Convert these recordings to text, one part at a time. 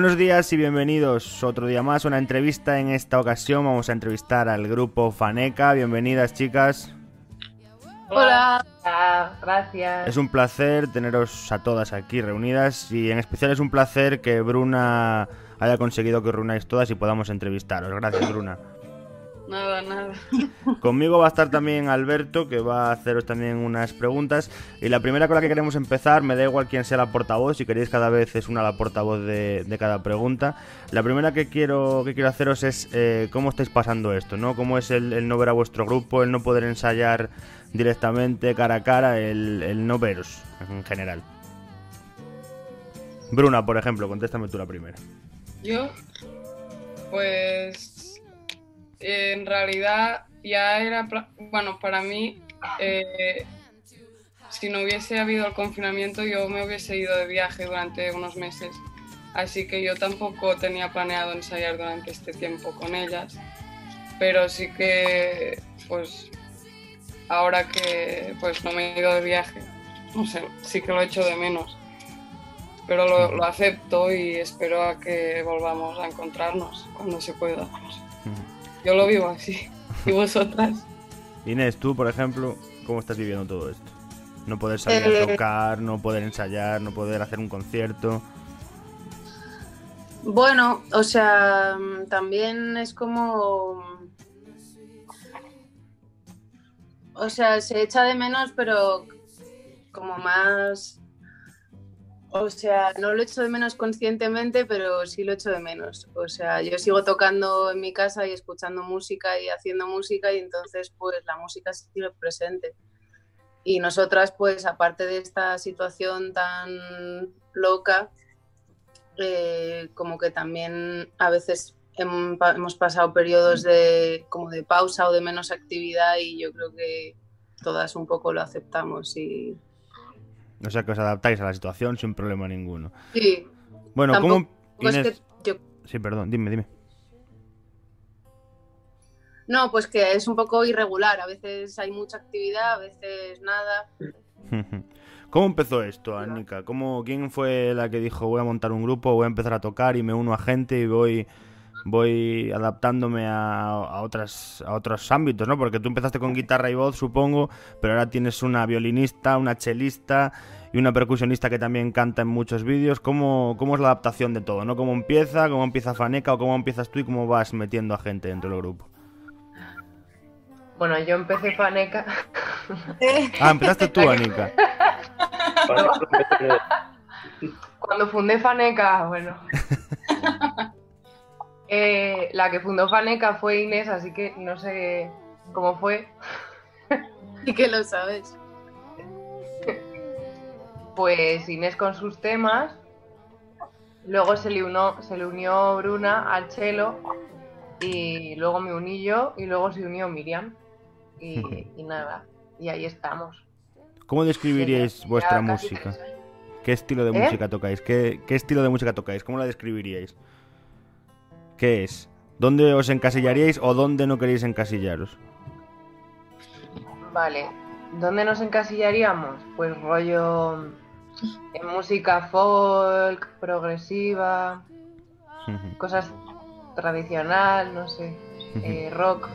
Buenos días y bienvenidos otro día más, una entrevista. En esta ocasión vamos a entrevistar al grupo Faneca. Bienvenidas, chicas. Hola. Gracias. Es un placer teneros a todas aquí reunidas y en especial es un placer que Bruna haya conseguido que reunáis todas y podamos entrevistaros. Gracias, Bruna. Nada, nada. Conmigo va a estar también Alberto, que va a haceros también unas preguntas. Y la primera con la que queremos empezar, me da igual quién sea la portavoz, si queréis cada vez es una la portavoz de, cada pregunta. La primera que quiero, que quiero haceros es eh, cómo estáis pasando esto, ¿no? Cómo es el, no ver a vuestro grupo, el no poder ensayar directamente cara a cara, el, el no veros en general. Bruna, por ejemplo, contéstame tú la primera. Yo, pues en realidad ya era, bueno, para mí, eh, si no hubiese habido el confinamiento, yo me hubiese ido de viaje durante unos meses. Así que yo tampoco tenía planeado ensayar durante este tiempo con ellas. Pero sí que, pues, ahora que pues no me he ido de viaje, no sé, sí que lo echo de menos. Pero lo acepto y espero a que volvamos a encontrarnos cuando se pueda. Yo lo vivo así. ¿Y vosotras? Inés, tú, por ejemplo, ¿cómo estás viviendo todo esto? No poder salir a eh, tocar, no poder ensayar, no poder hacer un concierto. Bueno, o sea, también es como... O sea, se echa de menos, pero como más o sea, no lo echo de menos conscientemente, pero sí lo echo de menos. O sea, yo sigo tocando en mi casa y escuchando música y haciendo música y entonces pues la música sigue presente. Y nosotras pues aparte de esta situación tan loca, eh, como que también a veces hemos pasado periodos de como de pausa o de menos actividad y yo creo que todas un poco lo aceptamos y o sea que os adaptáis a la situación sin problema ninguno. Sí. Bueno, ¿cómo... Sí, perdón, dime, dime. No, pues que es un poco irregular. A veces hay mucha actividad, a veces nada. ¿Cómo empezó esto, Anika? ¿Cómo, ¿Quién fue la que dijo voy a montar un grupo, voy a empezar a tocar y me uno a gente y voy voy adaptándome a, otras, a otros ámbitos, ¿no? Porque tú empezaste con guitarra y voz, supongo, pero ahora tienes una violinista, una chelista y una percusionista que también canta en muchos vídeos. ¿Cómo, ¿Cómo es la adaptación de todo, no? ¿Cómo empieza, cómo empieza Faneca o cómo empiezas tú y cómo vas metiendo a gente dentro del grupo? Bueno, yo empecé Faneca. ah, empezaste tú, Anika. Cuando fundé Faneca, bueno. Eh, la que fundó Faneca fue Inés, así que no sé cómo fue. ¿Y que lo sabes? Pues Inés con sus temas. Luego se le, unió, se le unió Bruna al chelo y luego me uní yo y luego se unió Miriam. Y, nada, y ahí estamos. ¿Cómo describiríais vuestra música? ¿Qué estilo de ¿Eh? música tocáis? ¿Qué, ¿Qué estilo de música tocáis? ¿Cómo la describiríais? ¿Qué es? ¿Dónde os encasillaríais o dónde no queréis encasillaros? Vale, ¿dónde nos encasillaríamos? Pues rollo en música folk, progresiva, cosas tradicional, no sé, eh, rock.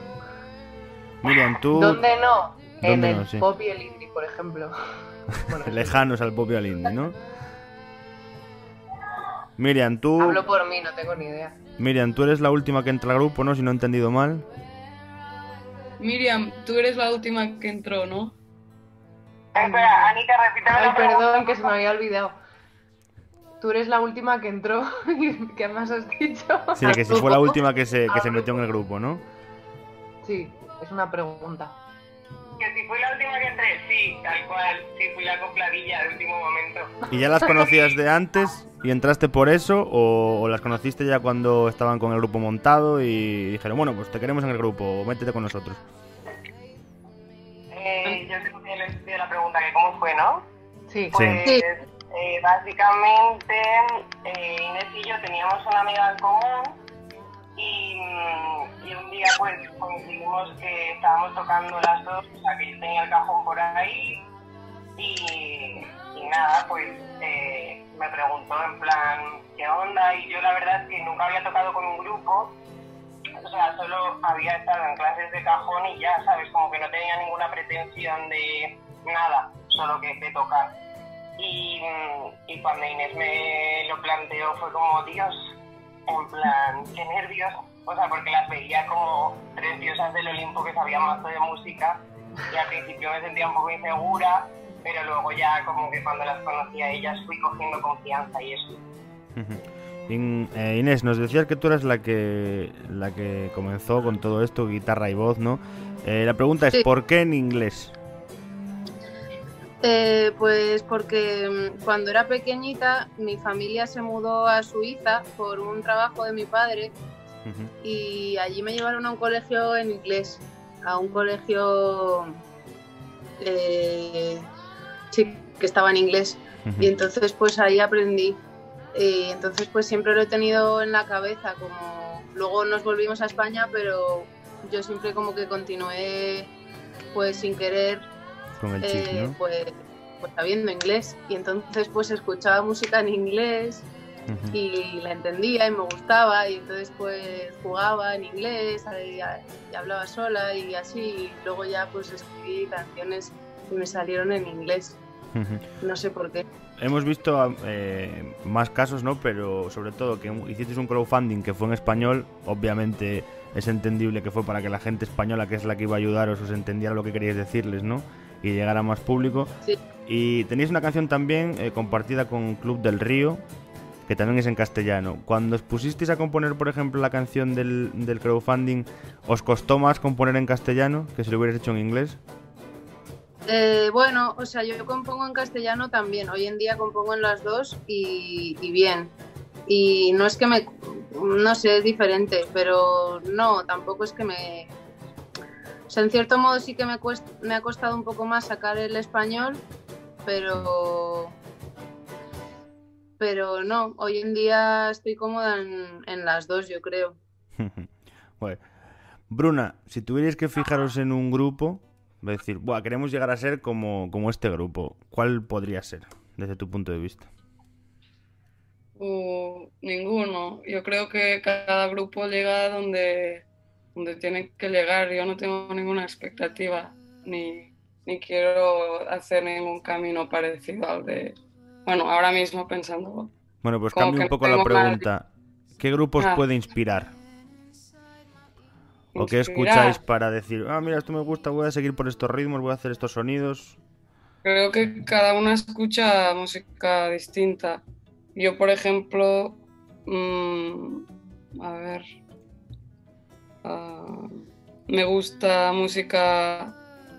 Miriam, tú... ¿Dónde no? en el pop y el indie, por ejemplo. Lejanos al pop y al indie, ¿no? Miriam, tú... Hablo por mí, no tengo ni idea. Miriam, tú eres la última que entra al grupo, ¿no? Si no he entendido mal. Miriam, tú eres la última que entró, ¿no? espera, Anita, repítame Ay, perdón, que se me había olvidado. Tú eres la última que entró. ¿Qué más has dicho? Sí, que si fue la última que se, que se metió en el grupo, ¿no? Sí, es una pregunta. Que si fui la última que entré, sí, tal cual. Sí, fui la copladilla de último momento. ¿Y ya las conocías de antes? ¿Y entraste por eso o, las conociste ya cuando estaban con el grupo montado y dijeron, bueno, pues te queremos en el grupo, métete con nosotros? Eh, yo te he la pregunta que cómo fue, ¿no? Sí. Pues, sí. Eh, básicamente, eh, Inés y yo teníamos una amiga en común y, y, un día pues coincidimos que estábamos tocando las dos, o sea que yo tenía el cajón por ahí y, nada, pues eh, me preguntó en plan, ¿qué onda? Y yo la verdad que nunca había tocado con un grupo, o sea, solo había estado en clases de cajón y ya, ¿sabes? Como que no tenía ninguna pretensión de nada, solo que de tocar. Y, y cuando Inés me lo planteó fue como, Dios, en plan, qué nervios. O sea, porque las veía como tres diosas del Olimpo que sabían más de música y al principio me sentía un poco insegura, pero luego ya como que cuando las conocí a ellas fui cogiendo confianza y eso. In- eh, Inés, nos decías que tú eras la que la que comenzó con todo esto, guitarra y voz, ¿no? Eh, la pregunta es, Sí. ¿por qué en inglés? Eh, pues porque mm, cuando era pequeñita mi familia se mudó a Suiza por un trabajo de mi padre Y allí me llevaron a un colegio en inglés, a un colegio eh, sí, que estaba en inglés. Y entonces pues ahí aprendí. Y entonces pues siempre lo he tenido en la cabeza, como luego nos volvimos a España, pero yo siempre como que continué pues sin querer Con el chip, eh, ¿no? pues, pues sabiendo inglés. Y entonces pues escuchaba música en inglés Ujú. y la entendía y me gustaba y entonces pues jugaba en inglés y, y hablaba sola y así. Y luego ya pues escribí canciones que me salieron en inglés. Ujú. No sé por qué. Hemos visto eh, más casos, ¿no? Pero sobre todo que hicisteis un crowdfunding que fue en español, obviamente es entendible que fue para que la gente española, que es la que iba a ayudaros, os entendiera lo que queríais decirles, ¿no? Y llegara a más público. Sí. Y tenéis una canción también eh, compartida con Club del Río, que también es en castellano. Cuando os pusisteis a componer, por ejemplo, la canción del, del crowdfunding, ¿os costó más componer en castellano que si lo hubierais hecho en inglés? Eh, bueno, o sea, yo compongo en castellano también. Hoy en día compongo en las dos y, y bien. Y no es que me, no sé, es diferente, pero no, tampoco es que me... O sea, en cierto modo sí que me, cuest- me ha costado un poco más sacar el español, pero... Pero no, hoy en día estoy cómoda en, en las dos, yo creo. Bueno. Bruna, si tuvierais que fijaros en un grupo, decir, Buah, queremos llegar a ser como, como este grupo, ¿cuál podría ser desde tu punto de vista? Uh, ninguno. Yo creo que cada grupo llega donde, donde tiene que llegar. Yo no tengo ninguna expectativa ni, ni quiero hacer ningún camino parecido al de... Bueno, ahora mismo pensando. Bueno, pues cambio un no poco la pregunta. ¿Qué grupos Ah. puede inspirar? ¿O qué escucháis para decir, ah, mira, esto me gusta, voy a seguir por estos ritmos, voy a hacer estos sonidos? Creo que cada una escucha música distinta. Yo, por ejemplo, mm, a ver, ah, me gusta música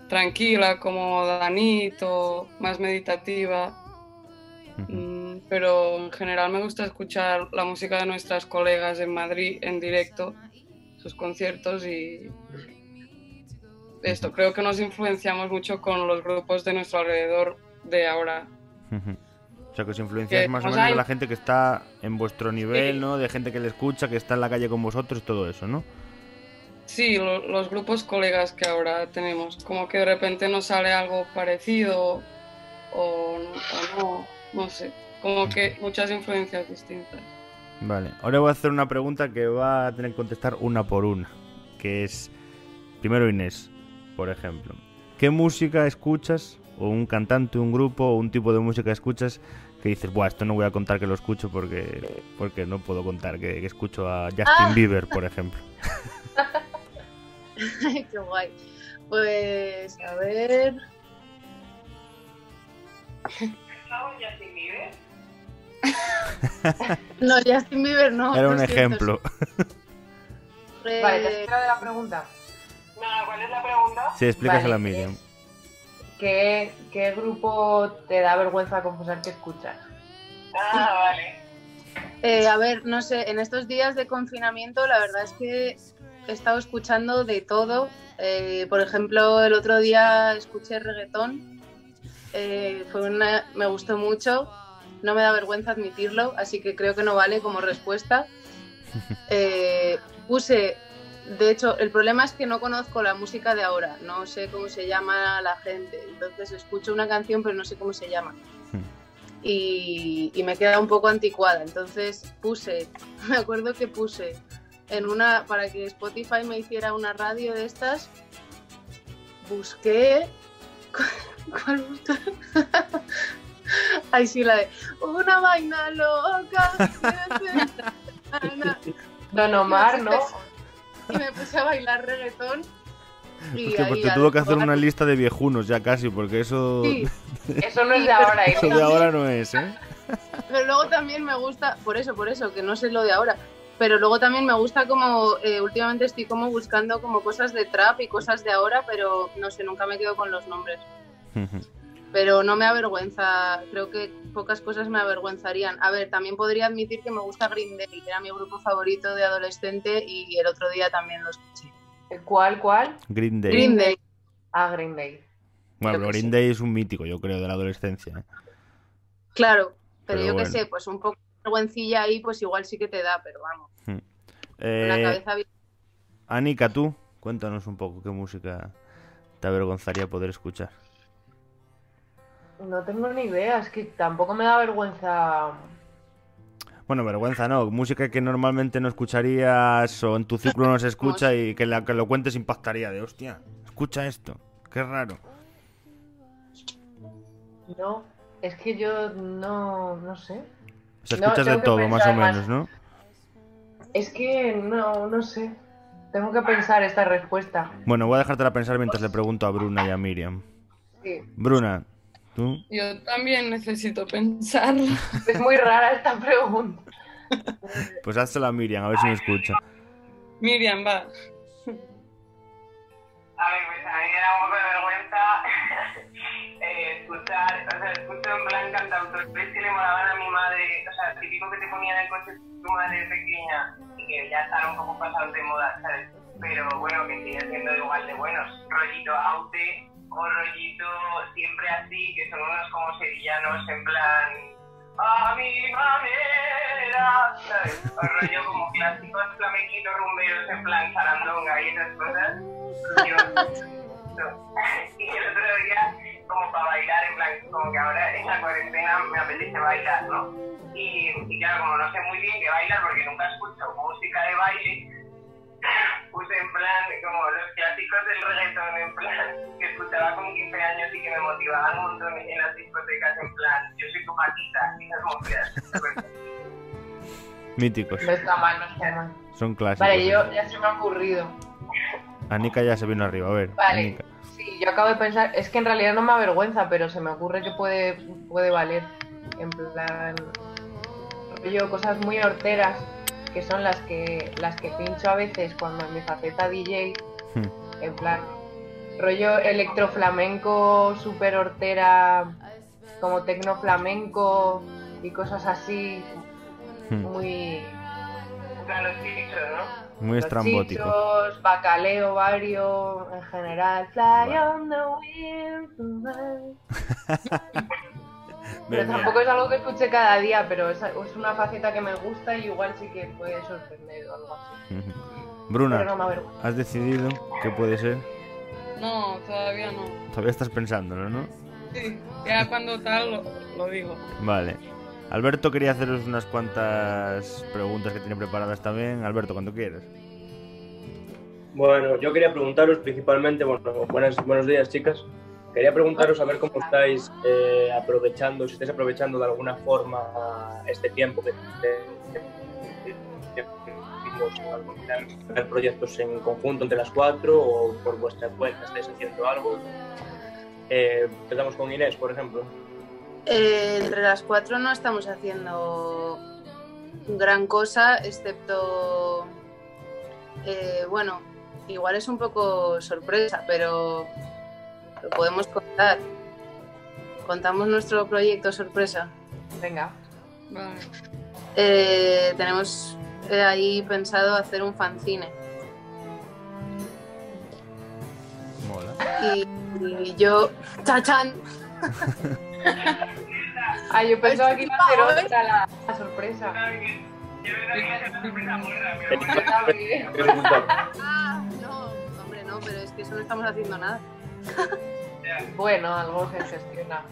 tranquila como Danito, más meditativa, Mm, pero en general me gusta escuchar la música de nuestras colegas en Madrid en directo, sus conciertos y esto, creo que nos influenciamos mucho con los grupos de nuestro alrededor de ahora. O sea, que os influenciáis más o nos menos de la gente que está en vuestro nivel, Sí. ¿no? De gente que le escucha, que está en la calle con vosotros, todo eso, ¿no? Sí, lo- los grupos colegas que ahora tenemos, como que de repente nos sale algo parecido o, o no, no sé, como que muchas influencias distintas. Vale, ahora voy a hacer una pregunta que va a tener que contestar una por una, que es, primero Inés, por ejemplo, ¿qué música escuchas, o un cantante, un grupo, o un tipo de música escuchas que dices, buah, esto no voy a contar que lo escucho porque, porque no puedo contar que, que escucho a Justin Ah. Bieber, por ejemplo? Qué guay. Pues, a ver. Justin Bieber? No, Justin Bieber no. Era un ejemplo. Eh, Vale, ¿te has enterado de la pregunta? Nada, ¿cuál es la pregunta? Sí, explícasela a Vale, Miriam. es- ¿Qué, ¿Qué grupo te da vergüenza confesar que escuchas? Ah, vale. eh, a ver, no sé, en estos días de confinamiento la verdad es que he estado escuchando de todo. Eh, por ejemplo, el otro día escuché reggaetón. Eh, fue una, me gustó mucho. No me da vergüenza admitirlo, así que creo que no vale como respuesta. Eh, puse, de hecho, el problema es que no conozco la música de ahora, no sé cómo se llama la gente, entonces escucho una canción pero no sé cómo se llama. y, y me queda un poco anticuada. Entonces puse, me acuerdo que puse en una, para que Spotify me hiciera una radio de estas, busqué, ¿cuál? Ay, sí, la de una vaina loca. Don Omar, ¿no? Y me puse a bailar reggaetón. Y Hostia, pues te tuvo que hacer una lista de viejunos ya casi, porque eso, Sí, Eso no es de ahora, ¿eh? eso de ahora no es, ¿eh? pero luego también me gusta, por eso, por eso, que no sé lo de ahora. Pero luego también me gusta como, eh, últimamente estoy como buscando como cosas de trap y cosas de ahora, pero no sé, nunca me quedo con los nombres. Pero no me avergüenza, creo que pocas cosas me avergüenzarían. A ver, también podría admitir que me gusta Green Day, que era mi grupo favorito de adolescente y el otro día también lo escuché. ¿Cuál, cuál? Green Day. Green Day, Ah, Green Day. bueno, Green sí. Day es un mítico, yo creo, de la adolescencia. ¿eh? claro, pero, Pero yo bueno. qué sé, pues un poco de vergüencilla ahí, pues igual sí que te da, pero vamos, con la Eh, cabeza bien. Anika, tú, cuéntanos un poco qué música te avergonzaría poder escuchar. No tengo ni idea, es que tampoco me da vergüenza. Bueno, vergüenza no, música que normalmente no escucharías o en tu círculo no se escucha y que la que lo cuentes impactaría de hostia, escucha esto, qué raro. No, es que yo no, no sé. O sea, escuchas de todo, más o más. menos, ¿no? Es que no, no sé. Tengo que pensar esta respuesta. Bueno, voy a dejártela pensar mientras le pregunto a Bruna y a Miriam. Sí. Bruna, tú. Yo también necesito pensar. Es muy rara esta pregunta. Pues házela a Miriam, a ver si me escucha. Miriam, va. A ver, pues a mí me da un poco de vergüenza eh, escuchar, o sea, escucho en plan cantautores que le molaban a mi madre, o sea, típico que te ponía en el coche tu madre pequeña y que ya están un poco pasados de moda, ¿sabes? Pero bueno, que siguen siendo igual de buenos. Rollito Aute o rollito siempre así, que son unos como sevillanos en plan a mi manera, ¿sabes? O rollo como clásicos flamenquitos rumberos en plan zarandonga y esas cosas. Y el otro día, como para bailar, en plan, como que ahora en la cuarentena me apetece bailar, ¿no? Y, y claro, como no sé muy bien qué bailar porque nunca escucho música de baile, plan como los clásicos del reggaetón, en plan, que escuchaba con 15 años y que me motivaban un montón en las discotecas, en plan, yo soy tu patita, y esas movidas. Míticos, No está mal, no está mal. son clásicos. Vale, yo ya se me ha ocurrido. Anika ya se vino arriba, a ver. Vale. Anika. Sí, yo acabo de pensar, es que en realidad no me avergüenza, pero se me ocurre que puede, puede valer. En plan, yo cosas muy horteras, que son las que las que pincho a veces cuando en mi faceta DJ, Hmm. en plan, rollo electroflamenco, super hortera, como tecno flamenco y cosas así, Hmm. muy... Los chichos, ¿no? Muy Los estrambótico. chichos, bacaleo, vario, en general. Fly Vale. on the wind tonight. Pero tampoco es algo que escuche cada día, pero es, es una faceta que me gusta y igual sí que puede sorprender o algo así. No Bruna. ¿has decidido qué puede ser? No, todavía no. Todavía estás pensándolo, ¿no? Sí, ya cuando tal lo, lo digo. Vale. Alberto quería haceros unas cuantas preguntas que tiene preparadas también. Alberto, cuando quieras. Bueno, yo quería preguntaros principalmente, bueno, buenas, buenos días chicas. Quería preguntaros a ver cómo estáis eh, aprovechando, si estáis aprovechando de alguna forma este tiempo que hacer proyectos en conjunto entre las cuatro o por vuestra cuenta estáis haciendo algo. Eh, empezamos con Inés, por ejemplo. Eh, entre las cuatro no estamos haciendo gran cosa, excepto, bueno, igual es un poco sorpresa, pero lo podemos contar. Contamos nuestro proyecto sorpresa. Venga. Vale. Eh, tenemos eh, ahí pensado hacer un fanzine Mola. y, y yo, chachán, Ah, yo pensaba que iba a ser otra la, la sorpresa. Yo pensaba que iba a ser una sorpresa gorda, ah, no, hombre, no, pero es que eso no estamos haciendo nada. Bueno, algo se gestiona.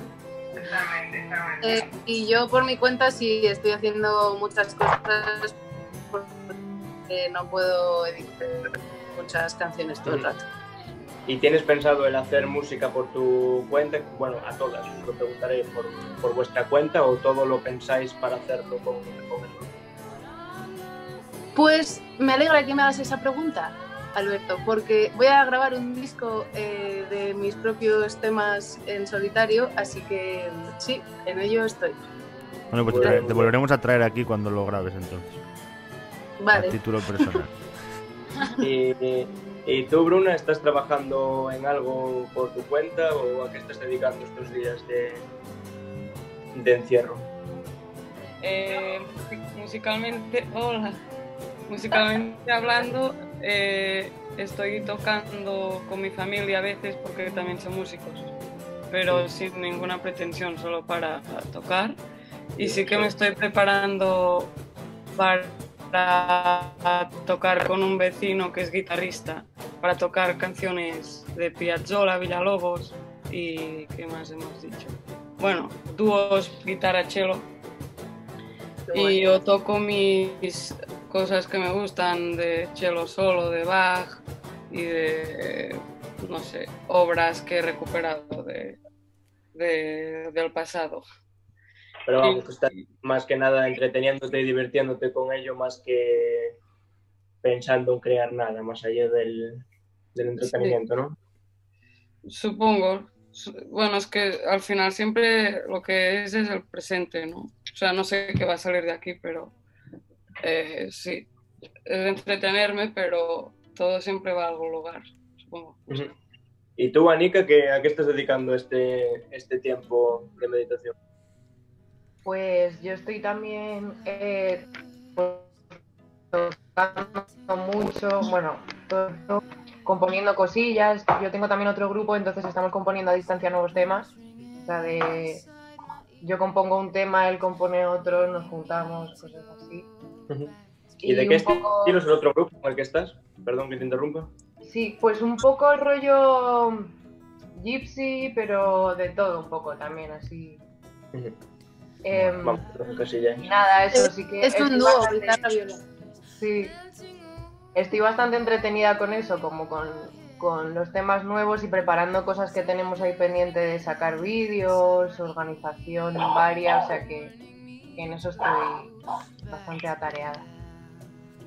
Exactamente, exactamente. Eh, y yo por mi cuenta sí estoy haciendo muchas cosas porque no puedo editar muchas canciones todo el rato. ¿Y tienes pensado el hacer música por tu cuenta? Bueno, a todas, os lo preguntaré por, por vuestra cuenta o todo lo pensáis para hacerlo con, con el grupo. Pues me alegra que me hagas esa pregunta, Alberto, porque voy a grabar un disco eh, de mis propios temas en solitario, así que sí, en ello estoy. Bueno, pues te, te volveremos a traer aquí cuando lo grabes entonces. A Vale. título personal. Y, y tú, Bruna, estás trabajando en algo por tu cuenta o a qué estás dedicando estos días de, de encierro? Eh, musicalmente, hola. Musicalmente hablando, eh, estoy tocando con mi familia a veces porque también son músicos, pero sin ninguna pretensión, solo para tocar. Y sí que me estoy preparando para tocar con un vecino que es guitarrista, para tocar canciones de Piazzolla, Villalobos y ¿qué más hemos dicho? Bueno, dúos guitarra-cello Qué y yo toco mis cosas que me gustan de cello solo, de Bach y de, no sé, obras que he recuperado de, de- del pasado. Pero vamos, que estás más que nada entreteniéndote y divirtiéndote con ello más que pensando en crear nada más allá del, del entretenimiento, ¿no? Supongo. Su- Bueno, es que al final siempre lo que es es el presente, ¿no? O sea, no sé qué va a salir de aquí, pero eh, sí, es entretenerme, pero todo siempre va a algún lugar, supongo. ¿Y tú, Anika, que, a qué estás dedicando este, este tiempo de meditación? Pues yo estoy también eh, tocando mucho, bueno, todo esto, componiendo cosillas. Yo tengo también otro grupo, entonces estamos componiendo a distancia nuevos temas. O sea, de yo compongo un tema, él compone otro, nos juntamos, cosas así. ¿Y, de qué poco- estilo es el otro grupo con el que estás? Perdón que te interrumpa. Sí, pues un poco el rollo gypsy, pero de todo un poco también, así. Ujú. Em, Vamos, con cosillas. y nada, eso sí que. Es un estoy dúo, bastante- guitarra viola. Sí. Estoy bastante entretenida con eso, como con, con los temas nuevos y preparando cosas que tenemos ahí pendiente de sacar vídeos, organización varias, o sea que, que en eso estoy bastante atareada.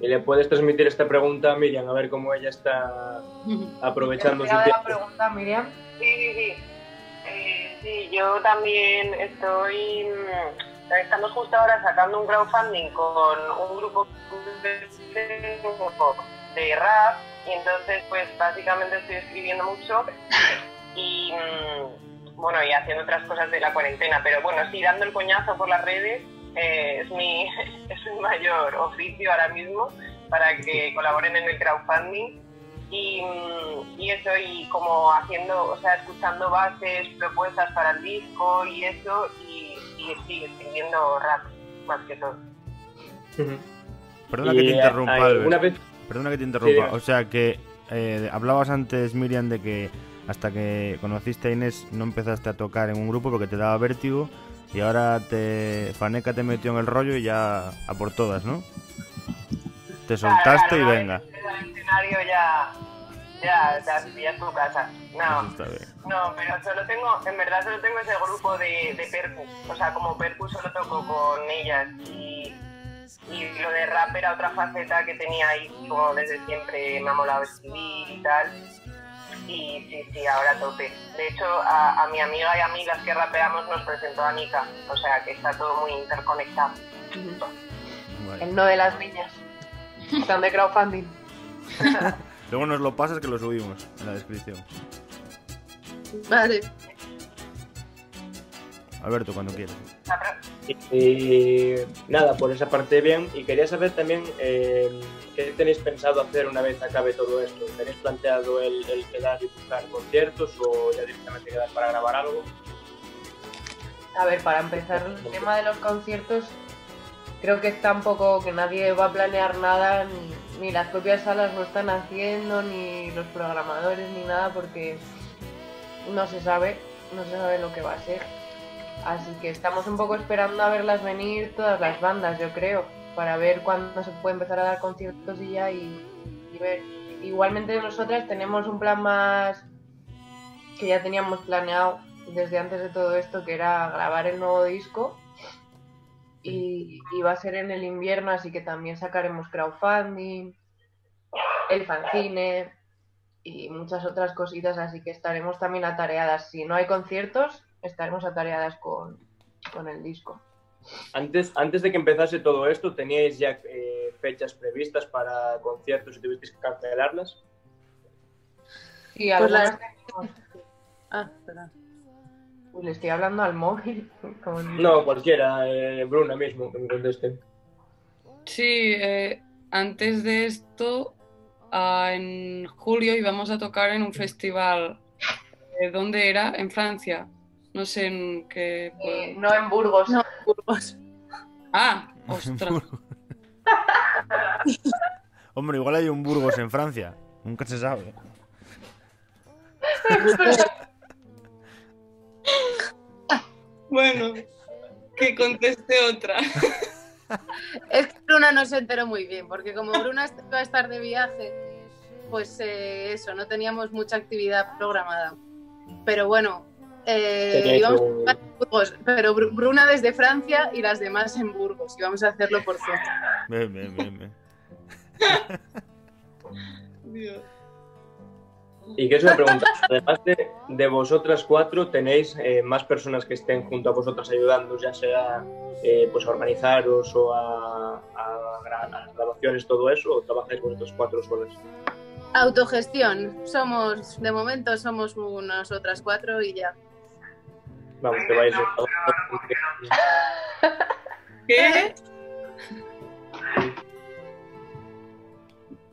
Y le puedes transmitir esta pregunta a Miriam, a ver cómo ella está aprovechando su ¿Te la tiempo. pregunta, Miriam? Sí, sí, sí. Eh, sí, yo también estoy. mm, Estamos justo ahora sacando un crowdfunding con un grupo de rap y entonces pues básicamente estoy escribiendo mucho y mm, bueno y haciendo otras cosas de la cuarentena pero bueno sí dando el coñazo por las redes eh, es mi es mi mayor oficio ahora mismo para que colaboren en el crowdfunding y, mm, y eso y como haciendo o sea escuchando bases propuestas para el disco y eso y, y sí escribiendo rap más que todo Ujú. Perdona que te eh, interrumpa, ¿alguna Albert. vez Perdona que te interrumpa. o sea que eh, hablabas antes, Miriam, de que hasta que conociste a Inés no empezaste a tocar en un grupo porque te daba vértigo y ahora te Faneca te metió en el rollo y ya a por todas, ¿no? Te soltaste Claro, y venga. en el escenario ya ya, ya, ya es tu casa no. No, pero solo tengo, en verdad solo tengo ese grupo de, de percu. O sea, como percu solo toco con ellas y, y lo de rap era otra faceta que tenía ahí, como desde siempre me ha molado escribir y tal. Y sí, sí, ahora tope. De hecho, a, a mi amiga y a mí, las que rapeamos, nos presentó a Nika. O sea, que está todo muy interconectado. Guay. El no de las niñas. Están de crowdfunding. Luego nos lo pasas que lo subimos en la descripción. Vale. Alberto, cuando quieras. Y, y nada, por esa parte bien. Y quería saber también eh, qué tenéis pensado hacer una vez acabe todo esto. ¿Tenéis planteado el, el quedar y buscar conciertos o ya directamente quedar para grabar algo? A ver, para empezar, el tema de los conciertos, creo que está un poco que nadie va a planear nada, ni, ni las propias salas lo están haciendo, ni los programadores, ni nada, porque no se sabe, no se sabe lo que va a ser. Así que estamos un poco esperando a verlas venir todas las bandas, yo creo, para ver cuándo se puede empezar a dar conciertos y ya y, ver. Igualmente nosotras tenemos un plan más que ya teníamos planeado desde antes de todo esto, que era grabar el nuevo disco. Y, y va a ser en el invierno, así que también sacaremos crowdfunding, el fanzine y muchas otras cositas, así que estaremos también atareadas. Si no hay conciertos, estaremos atareadas con, con el disco. Antes, antes de que empezase todo esto, ¿teníais ya eh, fechas previstas para conciertos y tuvisteis que cancelarlas? Sí, Pues las- Ah, perdón. Uy, le estoy hablando al móvil. como en- No, cualquiera, eh, Bruna mismo, que me conteste. Sí, eh, antes de esto, ah, en julio íbamos a tocar en un festival. Eh, ¿Dónde era? En Francia. No sé en qué. Eh, no en Burgos. No, Burgos. Ah, ostras. Hombre, igual hay un Burgos en Francia. Nunca se sabe. Bueno, que conteste otra. Es que Bruna no se enteró muy bien, porque como Bruna va a estar de viaje, pues eh, eso, no teníamos mucha actividad programada. Pero bueno, eh, íbamos un- a Burgos, pero Bru- Bruna desde Francia y las demás en Burgos, y vamos a hacerlo por Zoom. Bien, bien, bien, bien. Dios. Y que eso me pregunta, además de, de vosotras cuatro, ¿tenéis eh, más personas que estén junto a vosotras ayudando, ya sea eh, pues a organizaros o a, a las grabaciones, todo eso, o trabajáis vosotras cuatro solas? Autogestión, somos, de momento somos nosotras cuatro y ya. Vamos, ¿Qué?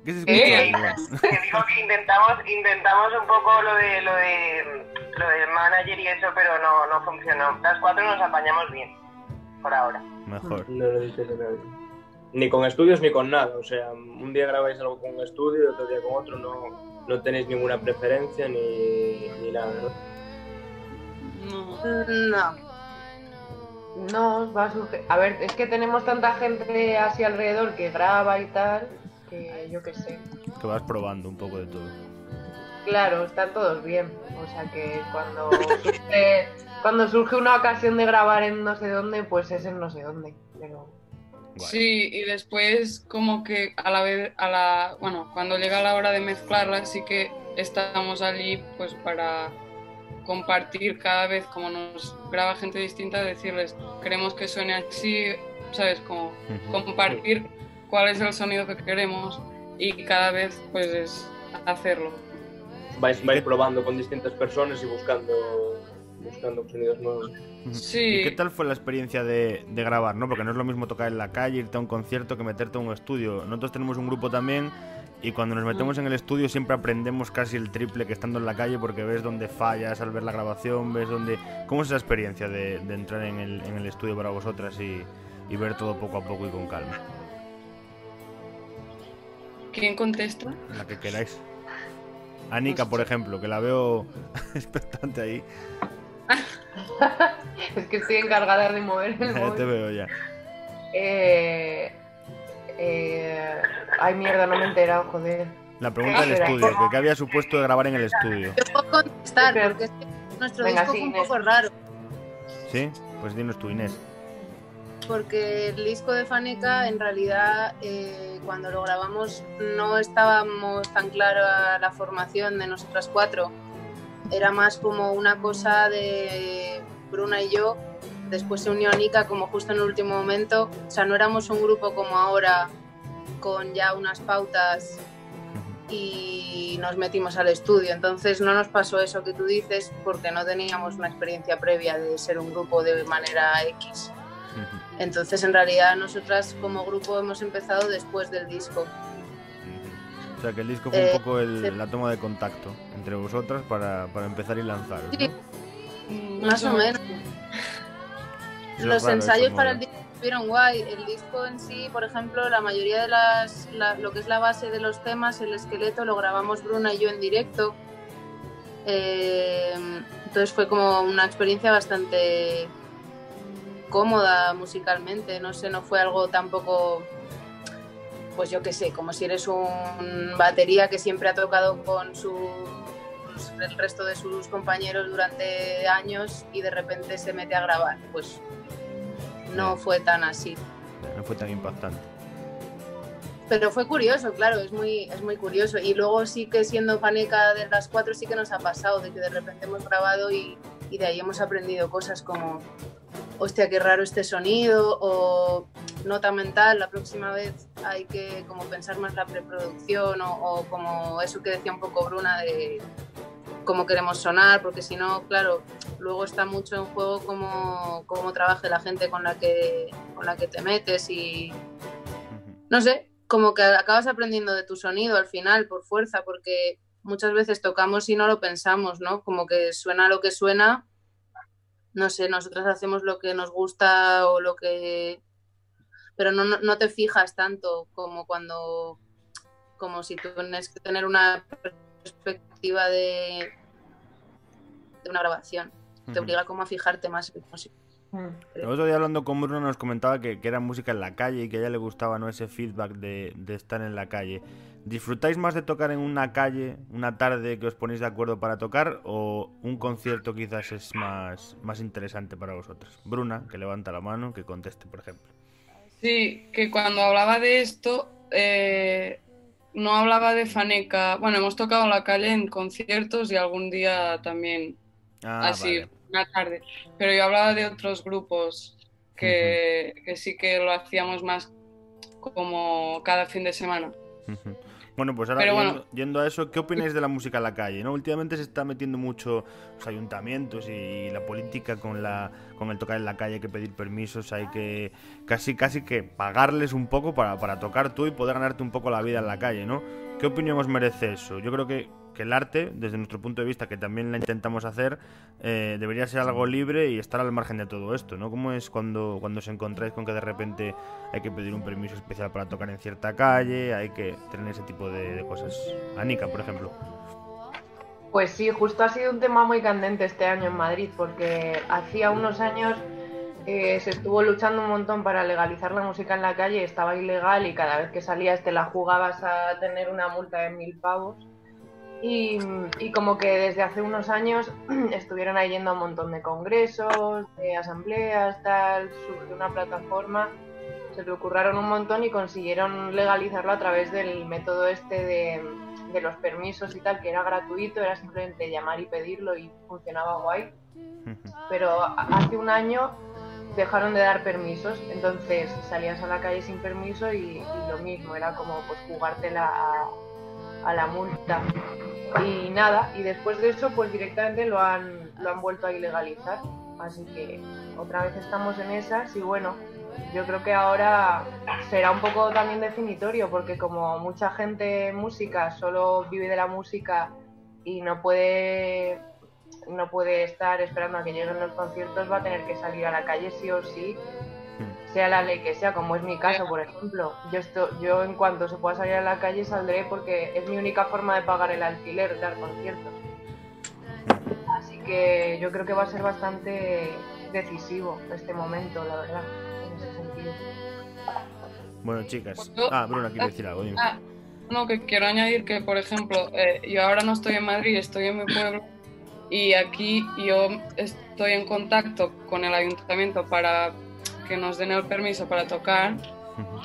¿Qué se escucha? Digo que intentamos, intentamos un poco lo de lo de lo del manager y eso, pero no, no funcionó. Las cuatro nos apañamos bien, por ahora. Mejor. No lo dices a nadie. Ni con estudios ni con nada. O sea, un día grabáis algo con un estudio y otro día con otro. No, no tenéis ninguna preferencia ni, ni nada, ¿no? No. No, va a surgir. A ver, es que tenemos tanta gente así alrededor que graba y tal, que yo qué sé. Que vas probando un poco de todo. Claro, están todos bien. O sea que cuando surge, cuando surge una ocasión de grabar en no sé dónde, pues es en no sé dónde. Pero Guay. Sí, y después como que a la vez, a la, bueno, cuando llega la hora de mezclarla, sí que estamos allí pues para compartir cada vez, como nos graba gente distinta, decirles, queremos que suene así, ¿sabes? Como Ujú. compartir cuál es el sonido que queremos y cada vez pues es hacerlo. Vais, ¿Y vais probando con distintas personas y buscando, buscando sonidos nuevos. Sí. ¿Y qué tal fue la experiencia de, de grabar, no? Porque no es lo mismo tocar en la calle, irte a un concierto que meterte a un estudio. Nosotros tenemos un grupo también y cuando nos metemos en el estudio siempre aprendemos casi el triple que estando en la calle porque ves dónde fallas al ver la grabación, ves dónde... ¿Cómo es esa experiencia de, de entrar en el, en el estudio para vosotras y, y ver todo poco a poco y con calma? ¿Quién contesta? La que queráis. Anika, por ejemplo, que la veo expectante ahí. es que estoy encargada de mover el Ya te móvil. veo ya. Eh, eh, ay, mierda, no me he enterado, joder. La pregunta del estudio, que qué había supuesto de grabar en el estudio. yo puedo contestar, porque es que nuestro Venga, disco sí, fue un Inés. poco raro. ¿Sí? Pues dinos tú, Inés. porque el disco de Faneca en realidad eh, cuando lo grabamos no estábamos tan clara la formación de nosotras cuatro. Era más como una cosa de Bruna y yo. Después se unió Nika como justo en el último momento. O sea, no éramos un grupo como ahora con ya unas pautas y nos metimos al estudio. Entonces no nos pasó eso que tú dices porque no teníamos una experiencia previa de ser un grupo de manera X. Entonces, en realidad, nosotras como grupo hemos empezado después del disco. O sea, que el disco fue Eh, un poco el- sí. la toma de contacto entre vosotras para, para empezar y lanzar. Sí, más o menos. Los ensayos para el disco estuvieron guay. El disco en sí, por ejemplo, la mayoría de las. la- lo que es la base de los temas, el esqueleto, lo grabamos Bruna y yo en directo. Eh, entonces fue como una experiencia bastante cómoda musicalmente, no sé, no fue algo tampoco, pues yo qué sé, como si eres un batería que siempre ha tocado con su el resto de sus compañeros durante años y de repente se mete a grabar. Pues no fue tan así. No fue tan impactante. Pero fue curioso, claro, es muy, es muy curioso. Y luego sí que siendo paneca de las cuatro sí que nos ha pasado, de que de repente hemos grabado y, y de ahí hemos aprendido cosas como, hostia, qué raro este sonido, o nota mental, la próxima vez hay que como pensar más la preproducción, o, o como eso que decía un poco Bruna de cómo queremos sonar, porque si no, claro, luego está mucho en juego cómo, cómo trabaje la gente con la, que, con la que te metes y no sé, como que acabas aprendiendo de tu sonido al final por fuerza, porque muchas veces tocamos y no lo pensamos, ¿no? Como que suena lo que suena, no sé, nosotras hacemos lo que nos gusta o lo que... Pero no, no, no te fijas tanto como cuando, como si tienes que tener una perspectiva de, de una grabación. Te obliga como a fijarte más en música. Mm. El otro día hablando con Bruno nos comentaba que, que era música en la calle y que a ella le gustaba ¿no? ese feedback de, de estar en la calle. ¿Disfrutáis más de tocar en una calle, una tarde que os ponéis de acuerdo para tocar o un concierto quizás es más, más interesante para vosotros? Bruna, que levanta la mano, que conteste, por ejemplo. Sí, que cuando hablaba de esto, eh, no hablaba de Faneca. Bueno, hemos tocado la calle en conciertos y algún día también Ah, así, vale. una tarde. Pero yo hablaba de otros grupos que, que sí que lo hacíamos más como cada fin de semana. Bueno, pues ahora yendo a eso, ¿qué opináis de la música en la calle? ¿no? Últimamente se está metiendo mucho los ayuntamientos y la política con la con el tocar en la calle, hay que pedir permisos, hay que casi casi que pagarles un poco para, para tocar tú y poder ganarte un poco la vida en la calle, ¿no? ¿Qué opinión os merece eso? Yo creo que, que el arte, desde nuestro punto de vista, que también la intentamos hacer, eh, debería ser algo libre y estar al margen de todo esto, ¿no? ¿Cómo es cuando, cuando os encontráis con que de repente hay que pedir un permiso especial para tocar en cierta calle, hay que tener ese tipo de, de cosas? Anika, por ejemplo. Pues sí, justo ha sido un tema muy candente este año en Madrid, porque hacía unos años eh, se estuvo luchando un montón para legalizar la música en la calle, estaba ilegal y cada vez que salías te la jugabas a tener una multa de mil pavos. Y, y como que desde hace unos años estuvieron ahí yendo a un montón de congresos, de asambleas, tal, surgió una plataforma, se le ocurraron un montón y consiguieron legalizarlo a través del método este de, de los permisos y tal, que era gratuito, era simplemente llamar y pedirlo y funcionaba guay. Pero hace un año dejaron de dar permisos, entonces salías a la calle sin permiso y, y lo mismo, era como pues jugártela a, a la multa. Y nada, y después de eso pues directamente lo han, lo han vuelto a ilegalizar. Así que otra vez estamos en esas y bueno, yo creo que ahora será un poco también definitorio porque como mucha gente en música solo vive de la música y no puede no puede estar esperando a que lleguen los conciertos, va a tener que salir a la calle sí o sí, sea la ley que sea, como es mi caso, por ejemplo. Yo, esto, yo en cuanto se pueda salir a la calle saldré porque es mi única forma de pagar el alquiler, dar conciertos. Así que yo creo que va a ser bastante decisivo este momento, la verdad, en ese sentido. Bueno, chicas. Ah, Bruna, quiere decir algo. dime. Ah, no, que quiero añadir que, por ejemplo, eh, yo ahora no estoy en Madrid, estoy en mi pueblo y aquí yo estoy en contacto con el ayuntamiento para que nos den el permiso para tocar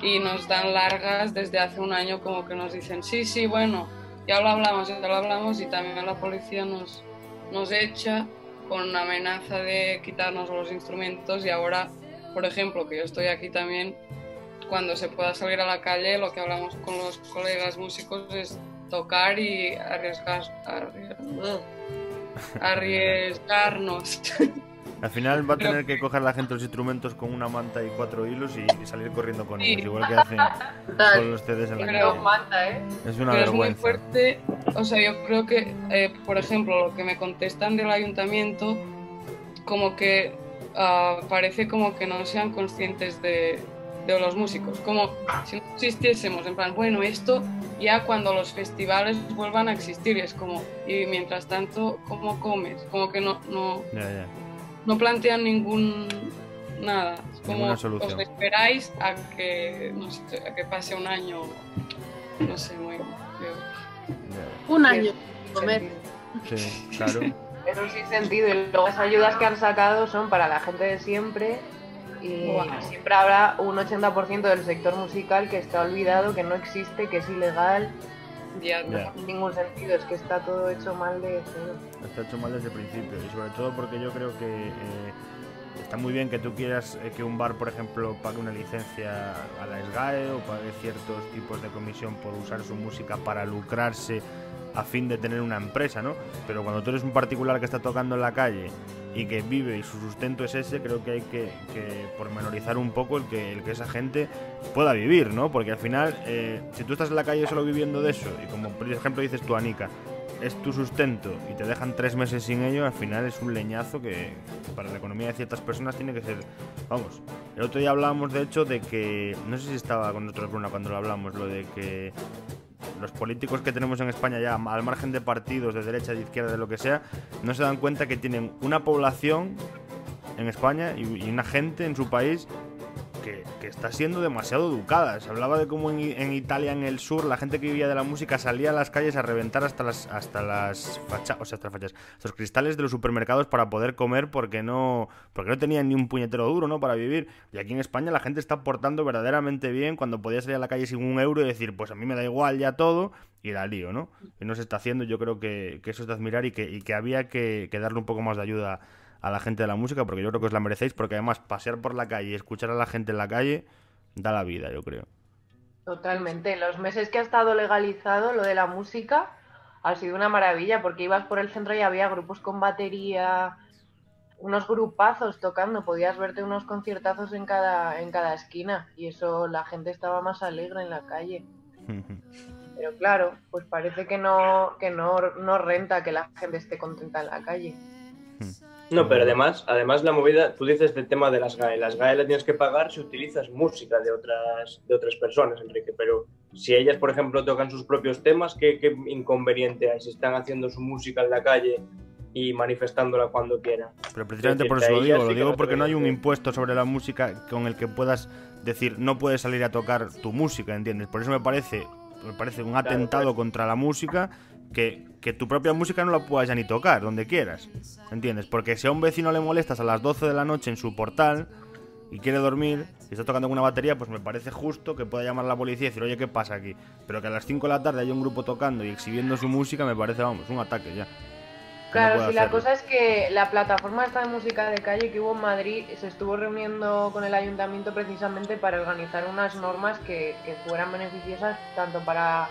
y nos dan largas desde hace un año como que nos dicen, sí, sí, bueno, ya lo hablamos, ya lo hablamos y también la policía nos, nos echa con una amenaza de quitarnos los instrumentos y ahora, por ejemplo, que yo estoy aquí también, cuando se pueda salir a la calle, lo que hablamos con los colegas músicos es tocar y arriesgar, arries- arriesgarnos. Al final va a tener que coger la gente los instrumentos con una manta y cuatro hilos y, salir corriendo con Sí. ellos, igual que hacen Total. con los CDs en la calle. manda, ¿eh? Es una Pero es muy vergüenza. fuerte, o sea, yo creo que, eh, por ejemplo, lo que me contestan del ayuntamiento, como que ah, parece como que no sean conscientes de, de los músicos, como si no existiésemos, en plan, bueno, esto ya cuando los festivales vuelvan a existir, es como, y mientras tanto, ¿cómo comes? Como que no, no, Ya, ya. No plantean ningún, nada. Es como Ninguna os esperáis a que, no sé, a que pase un año, no sé, muy. Un año sin comer. sentido. Sí, claro. Eso sí sentido. Y luego las ayudas que han sacado son para la gente de siempre. Y siempre habrá un 80% del sector musical que está olvidado, que no existe, que es ilegal. Ya. No tiene ningún sentido, es que está todo hecho mal de cero. Está hecho mal desde el principio y sobre todo porque yo creo que eh, está muy bien que tú quieras eh, que un bar, por ejemplo, pague una licencia a la SGAE o pague ciertos tipos de comisión por usar su música para lucrarse a fin de tener una empresa, ¿no? Pero cuando tú eres un particular que está tocando en la calle y que vive y su sustento es ese, creo que hay que, que pormenorizar un poco el que, el que esa gente pueda vivir, ¿no? Porque al final, eh, si tú estás en la calle solo viviendo de eso, y como por ejemplo dices tú, Anika, es tu sustento y te dejan tres meses sin ello, al final es un leñazo que para la economía de ciertas personas tiene que ser. Vamos, el otro día hablábamos de hecho de que. No sé si estaba con nosotros Bruna cuando lo hablamos, lo de que los políticos que tenemos en España ya, al margen de partidos, de derecha, de izquierda, de lo que sea, no se dan cuenta que tienen una población en España y, una gente en su país que, está siendo demasiado educada. Se hablaba de cómo en, en Italia, en el sur, la gente que vivía de la música salía a las calles a reventar hasta las hasta las fachas, o sea, hasta fachas, los cristales de los supermercados para poder comer porque no porque no tenían ni un puñetero duro, ¿no? Para vivir. Y aquí en España la gente está portando verdaderamente bien cuando podía salir a la calle sin un euro y decir, pues a mí me da igual ya todo y la lío, ¿no? Y no se está haciendo. Yo creo que, que eso es de admirar y que, y que había que, que darle un poco más de ayuda a la gente de la música, porque yo creo que os la merecéis, porque además pasear por la calle y escuchar a la gente en la calle da la vida, yo creo. Totalmente. Los meses que ha estado legalizado lo de la música ha sido una maravilla porque ibas por el centro y había grupos con batería, unos grupazos tocando, podías verte unos conciertazos en cada, en cada esquina y eso la gente estaba más alegre en la calle. Pero claro, pues parece que no, que no, no renta que la gente esté contenta en la calle. No, pero además, además la movida, tú dices del tema de las GAE. Las GAE las tienes que pagar si utilizas música de otras, de otras personas, Enrique. Pero si ellas, por ejemplo, tocan sus propios temas, ¿qué, qué inconveniente hay? Si están haciendo su música en la calle y manifestándola cuando quieran. Pero precisamente por eso lo digo, lo digo porque no hay un impuesto sobre la música con el que puedas decir no puedes salir a tocar tu música, ¿entiendes? Por eso me parece, me parece un atentado pues. contra la música que, que tu propia música no la puedas ya ni tocar, donde quieras, ¿entiendes? Porque si a un vecino le molestas a las 12 de la noche en su portal y quiere dormir y está tocando una batería, pues me parece justo que pueda llamar a la policía y decir, oye, ¿qué pasa aquí? Pero que a las 5 de la tarde haya un grupo tocando y exhibiendo su música me parece, vamos, un ataque ya. No Claro, puede si la cosa es que la plataforma esta de música de calle que hubo en Madrid se estuvo reuniendo con el ayuntamiento precisamente para organizar unas normas que, que fueran beneficiosas tanto para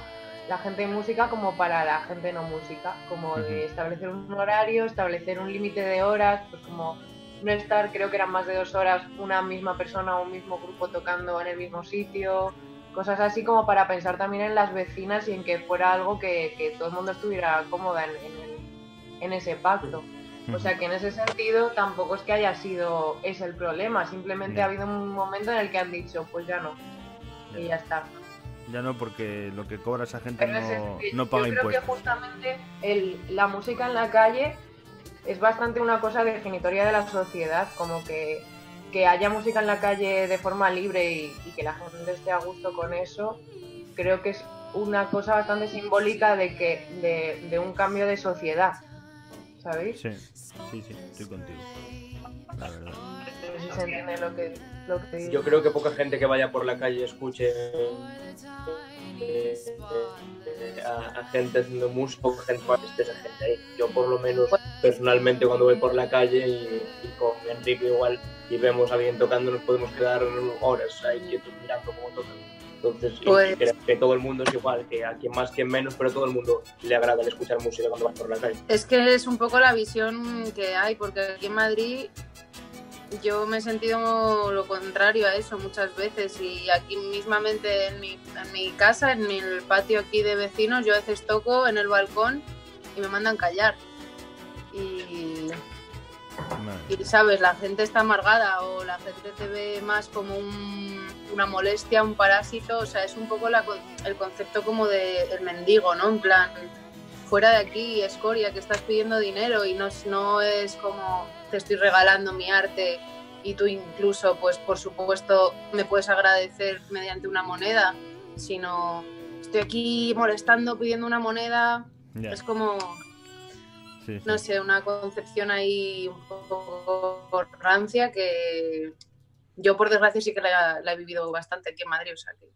la gente de música como para la gente no música, como de establecer un horario, establecer un límite de horas, pues como no estar, creo que eran más de dos horas, una misma persona o un mismo grupo tocando en el mismo sitio, cosas así como para pensar también en las vecinas y en que fuera algo que, que todo el mundo estuviera cómoda en, en el- en ese pacto. O sea que en ese sentido tampoco es que haya sido ese el problema, simplemente ha habido un momento en el que han dicho, pues ya no, y ya está. Ya no, porque lo que cobra esa gente no, sentido, no paga yo creo impuestos. que justamente el- la música en la calle es bastante una cosa definitoria de la sociedad, como que, que haya música en la calle de forma libre y, y que la gente esté a gusto con eso, creo que es una cosa bastante simbólica de que de, de un cambio de sociedad, ¿sabéis? Sí, sí, sí, estoy contigo. La verdad. No sé si se entiende lo que, lo que digo. Yo creo que poca gente que vaya por la calle escuche eh, eh, a, a gente haciendo música, gente esté esa gente ahí. Yo por lo menos personalmente cuando voy por la calle y, y con Enrique igual y vemos a alguien tocando nos podemos quedar horas ahí quietos mirando cómo tocan. Entonces Pues- creo que todo el mundo es igual, que a quien más, quien menos, pero a todo el mundo le agrada el escuchar música cuando vas por la calle. Es que es un poco la visión que hay, porque aquí en Madrid yo me he sentido lo contrario a eso muchas veces y aquí mismamente en mi, en mi casa, en el patio aquí de vecinos, yo a veces toco en el balcón y me mandan callar. Y, y, sabes, la gente está amargada o la gente te ve más como un- una molestia, un parásito, o sea, es un poco la el concepto como de el mendigo, ¿no? En plan, fuera de aquí, escoria, que estás pidiendo dinero y no, es- no es como te estoy regalando mi arte y tú incluso, pues por supuesto, me puedes agradecer mediante una moneda, sino estoy aquí molestando pidiendo una moneda, es como, sí, sí. no sé, una concepción ahí un poco rancia que yo por desgracia sí que la, la he vivido bastante aquí en Madrid, o sea que...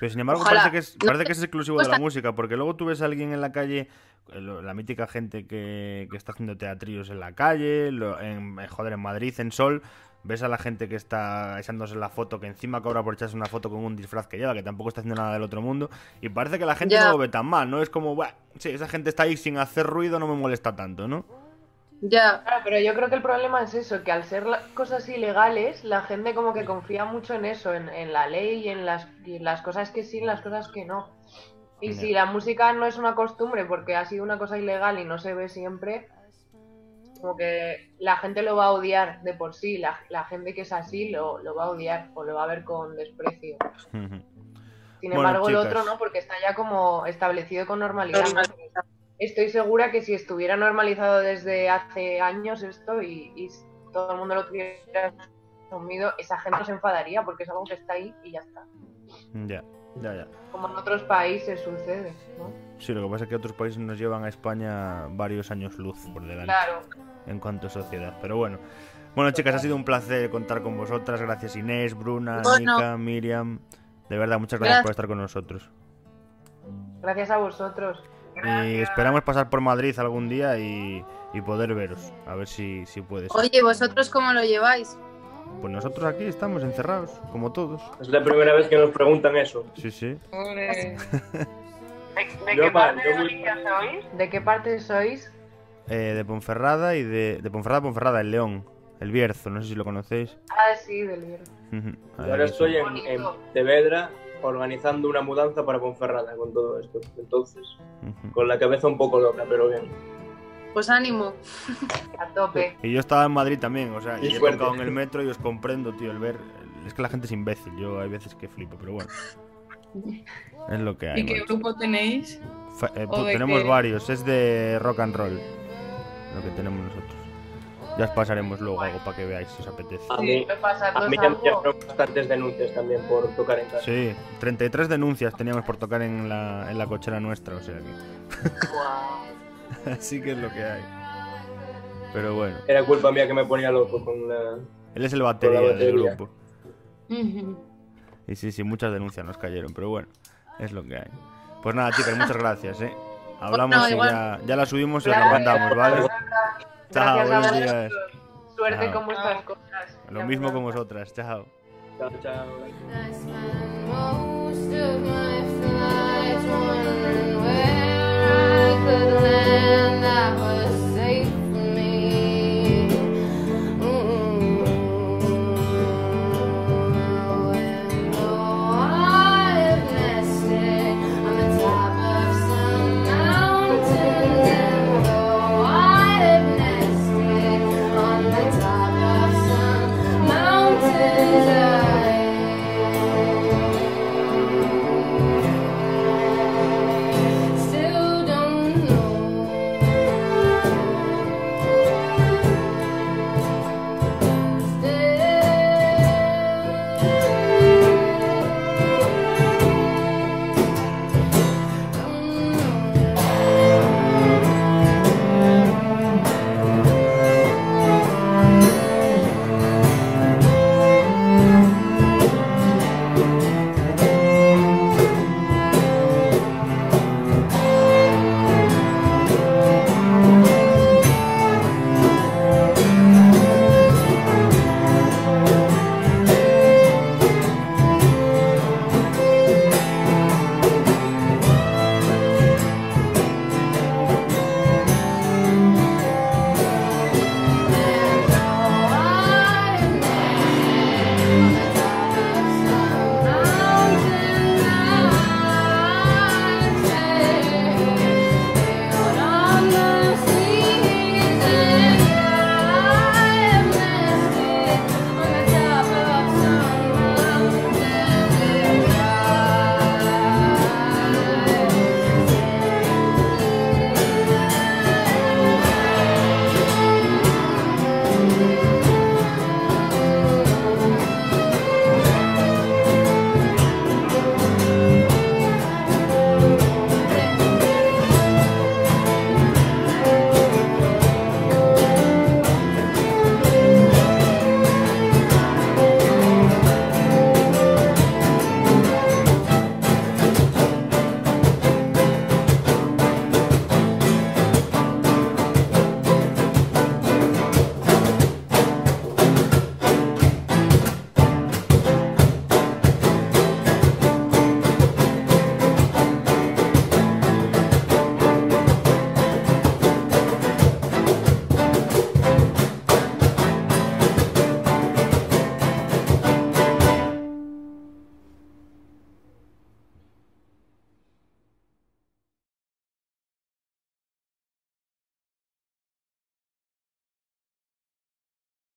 Pero sin embargo Ojalá. parece que, es, parece que es exclusivo de la música, porque luego tú ves a alguien en la calle, eh, la mítica gente que, que está haciendo teatrillos en la calle, en, en- joder, en Madrid, en Sol, ves a la gente que está echándose la foto, que encima cobra por echarse una foto con un disfraz que lleva, que tampoco está haciendo nada del otro mundo, y parece que la gente no lo ve tan mal, ¿no? Es como, "Buah, sí, esa gente está ahí sin hacer ruido, no me molesta tanto, ¿no? Ya, Claro, pero yo creo que el problema es eso, que al ser cosas ilegales, la gente como que confía mucho en eso, en, en la ley y en las, y en las cosas que sí, en las cosas que no. Y si la música no es una costumbre porque ha sido una cosa ilegal y no se ve siempre, como que la gente lo va a odiar de por sí, la, la gente que es así lo, lo va a odiar o lo va a ver con desprecio. Sin Bueno, embargo, el chicas. otro no, porque está ya como establecido con normalidad. ¿no? Estoy segura que si estuviera normalizado desde hace años esto y, y todo el mundo lo tuviera asumido, esa gente no se enfadaría porque es algo que está ahí y ya está. ya, ya, ya. Como en otros países sucede, ¿no? Sí, lo que pasa es que otros países nos llevan a España varios años luz por delante. Claro. en cuanto a sociedad. Pero bueno. Bueno, chicas, ha sido un placer contar con vosotras. Gracias Inés, Bruna, Bueno. Nika, Miriam. De verdad, muchas gracias, Gracias. por estar con nosotros. Gracias a vosotros. Y esperamos pasar por Madrid algún día y, y poder veros. A ver si, si puede ser. oye, ¿vosotros cómo lo lleváis? Pues nosotros aquí estamos encerrados, como todos. Es la primera vez que nos preguntan eso. Sí, sí. ¿De, qué mal, parte de sois? ¿De qué parte sois? Eh, de Ponferrada y de... De Ponferrada a Ponferrada, el León. El Bierzo, no sé si lo conocéis. Ah, sí, del Bierzo. Ahora estoy en, en Tevedra organizando una mudanza para Ponferrada con todo esto. Entonces, con la cabeza un poco loca, pero bien. Pues ánimo. A tope. Y yo estaba en Madrid también, o sea, Y y he tocado en el metro y os comprendo, tío, el ver... Es que la gente es imbécil, yo hay veces que flipo, pero bueno. Es lo que hay. ¿Y qué macho. grupo tenéis? Fa- eh, pues tenemos qué? varios, es de rock and roll. Lo que tenemos nosotros. Ya os pasaremos luego algo para que veáis si os apetece. A Sí, mí, ¿Me pasarnos a mí ya me llegaron bastantes denuncias también por tocar en casa. Sí, 33 denuncias teníamos por tocar en la, en la cochera nuestra, o sea que. Así que es lo que hay. Pero bueno, Era culpa mía que me ponía loco con la... él es el batería, la del grupo. Y sí, sí, muchas denuncias nos cayeron, pero bueno, es lo que hay. Pues nada, chicas, muchas gracias, ¿eh? Hablamos y ya, ya la subimos y Gracias, mandamos, ¿vale? Chao, Gracias buenos días. Suerte Chao. con vuestras cosas. Lo mismo con vosotras, chao. Chao, chao.